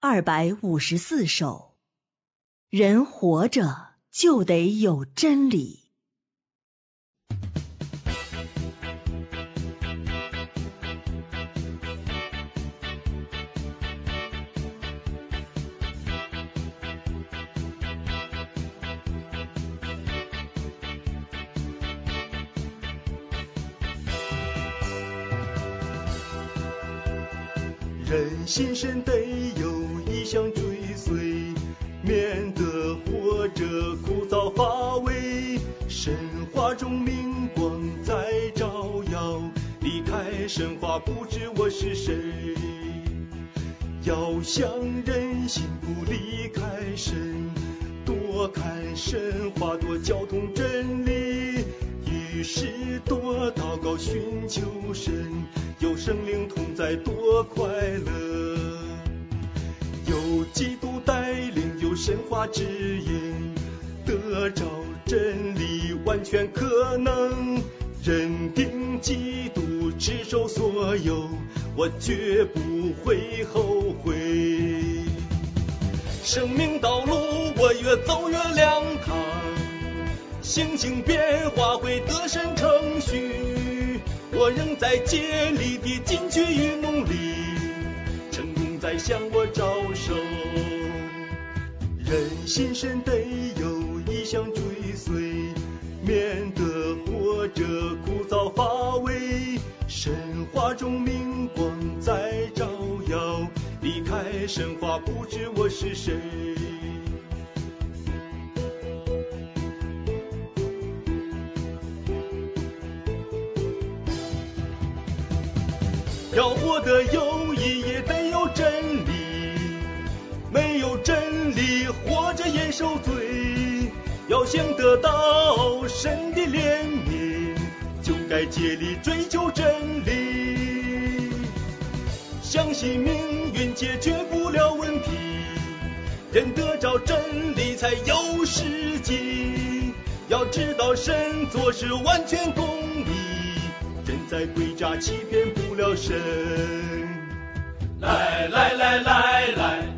二百五十四首。人活着就得有真理。人心深得有想追随，免得活着枯燥乏味。神话中明光在照耀，离开神话不知我是谁。要想人心不离开神，多看神话，多交通真理。于是多祷告寻求神，有生灵同在多快乐。基督带领，有神话指引，得着真理完全可能。认定基督持守所有，我绝不会后悔。生命道路我越走越亮堂。心情变化会得胜程序，我仍在竭力的进取与努力，成功在向我心身得有一项追随，免得活着枯燥乏味。神话中明光在照耀，离开神话不知我是谁。要活得有意义，得有真理。没有真理，活受罪。要想得到神的怜悯，就该竭力追求真理。相信命运解决不了问题，人得着真理才有时机。要知道神做事完全公义，人在诡诈欺骗不了神。来来来来来。